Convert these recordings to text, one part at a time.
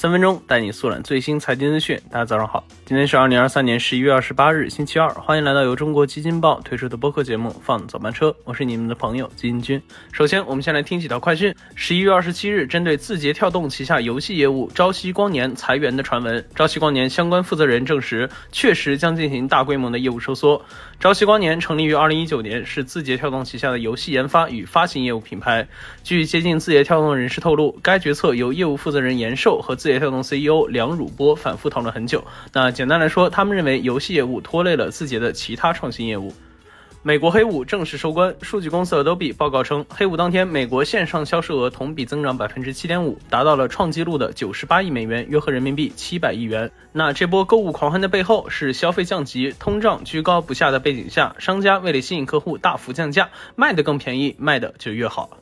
三分钟带你速览最新财经资讯。大家早上好，今天是二零二三年十一月二十八日，星期二。欢迎来到由中国基金报推出的播客节目《放早班车》，我是你们的朋友基金君。首先，我们先来听几条快讯。十一月二十七日，针对字节跳动旗下游戏业务朝夕光年裁员的传闻，朝夕光年相关负责人证实，确实将进行大规模的业务收缩。朝夕光年成立于二零一九年，是字节跳动旗下的游戏研发与发行业务品牌。据接近字节跳动人士透露，该决策由业务负责人严寿和字节跳动 CEO 梁汝波反复讨论很久。那简单来说，他们认为游戏业务拖累了字节的其他创新业务。美国黑五正式收官，数据公司 Adobe 报告称，黑五当天美国线上销售额同比增长百分之七点五，达到了创纪录的九十八亿美元，约合人民币七百亿元。那这波购物狂欢的背后，是消费降级、通胀居高不下的背景下，商家为了吸引客户大幅降价，卖得更便宜，卖的就越好。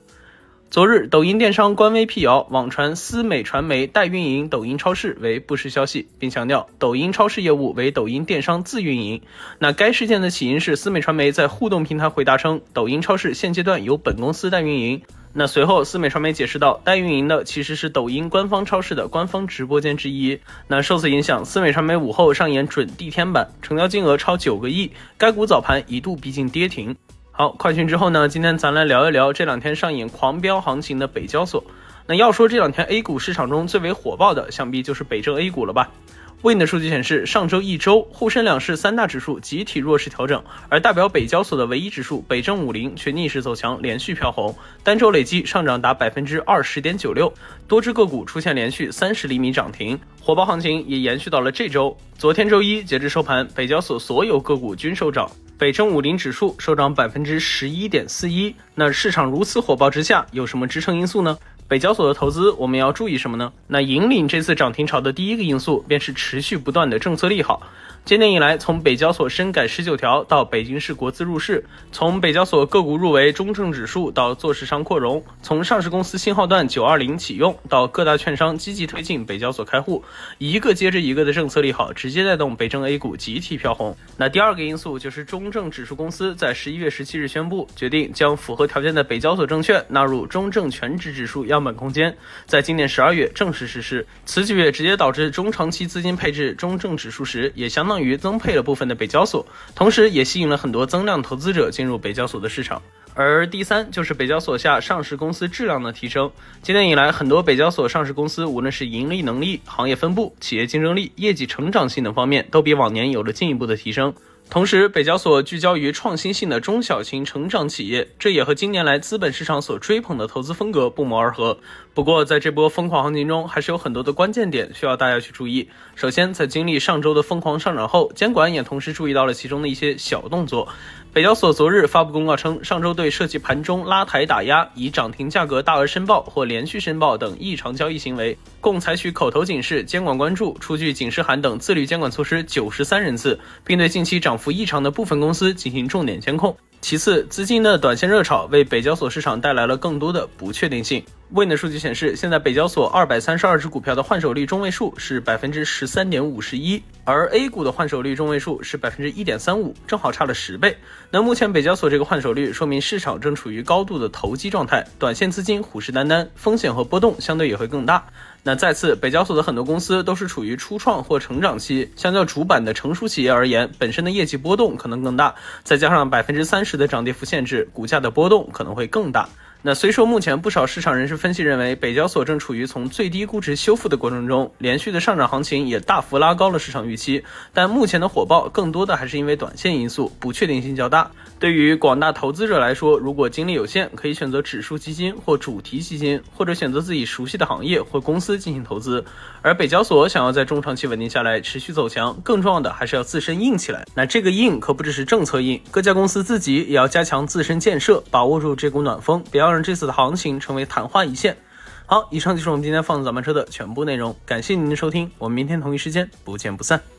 昨日，抖音电商官微辟谣，网传思美传媒代运营抖音超市为不实消息，并强调抖音超市业务为抖音电商自运营。那该事件的起因是思美传媒在互动平台回答称，抖音超市现阶段由本公司代运营。那随后，思美传媒解释道，代运营的其实是抖音官方超市的官方直播间之一。那受此影响，思美传媒午后上演准地天板，成交金额超九个亿，该股早盘一度逼近跌停。好，快讯之后呢？今天咱来聊一聊这两天上演狂飙行情的北交所。那要说这两天 A 股市场中最为火爆的，想必就是北证 A 股了吧？Win 的数据显示，上周一周沪深两市三大指数集体弱势调整，而代表北交所的唯一指数北证五零却逆势走强，连续飘红，单周累计上涨达百分之二十点九六，多只个股出现连续三十厘米涨停，火爆行情也延续到了这周。昨天周一截至收盘，北交所所有个股均收涨。北证五零指数收涨百分之十一点四一。那市场如此火爆之下，有什么支撑因素呢？北交所的投资我们要注意什么呢？那引领这次涨停潮的第一个因素便是持续不断的政策利好。今年以来，从北交所深改十九条到北京市国资入市，从北交所个股入围中证指数到做市商扩容，从上市公司信号段九二零启用到各大券商积极推进北交所开户，一个接着一个的政策利好，直接带动北证 A 股集体飘红。那第二个因素就是中证指数公司在十一月十七日宣布，决定将符合条件的北交所证券纳入中证全指指数样本空间，在今年十二月正式实施。此举也直接导致中长期资金配置中证指数时，也相当。于增配了部分的北交所，同时也吸引了很多增量投资者进入北交所的市场。而第三就是北交所下上市公司质量的提升。今年以来，很多北交所上市公司无论是盈利能力、行业分布、企业竞争力、业绩成长性等方面，都比往年有了进一步的提升。同时，北交所聚焦于创新性的中小型成长企业，这也和今年来资本市场所追捧的投资风格不谋而合。不过，在这波疯狂行情中，还是有很多的关键点需要大家去注意。首先，在经历上周的疯狂上涨后，监管也同时注意到了其中的一些小动作。北交所昨日发布公告称，上周对涉及盘中拉抬打压、以涨停价格大额申报或连续申报等异常交易行为，共采取口头警示、监管关注、出具警示函等自律监管措施九十三人次，并对近期涨幅异常的部分公司进行重点监控。其次，资金的短线热炒为北交所市场带来了更多的不确定性。Win 的数据显示，现在北交所二百三十二只股票的换手率中位数是百分之十三点五十一，而 A 股的换手率中位数是百分之一点三五，正好差了十倍。那目前北交所这个换手率，说明市场正处于高度的投机状态，短线资金虎视眈眈，风险和波动相对也会更大。那再次，北交所的很多公司都是处于初创或成长期，相较主板的成熟企业而言，本身的业绩波动可能更大，再加上百分之三十的涨跌幅限制，股价的波动可能会更大。那虽说目前不少市场人士分析认为，北交所正处于从最低估值修复的过程中，连续的上涨行情也大幅拉高了市场预期，但目前的火爆更多的还是因为短线因素，不确定性较大。对于广大投资者来说，如果精力有限，可以选择指数基金或主题基金，或者选择自己熟悉的行业或公司进行投资。而北交所想要在中长期稳定下来，持续走强，更重要的还是要自身硬起来。那这个硬可不只是政策硬，各家公司自己也要加强自身建设，把握住这股暖风，不要让。这次的行情成为昙花一现。好，以上就是我们今天放早班车的全部内容，感谢您的收听，我们明天同一时间不见不散。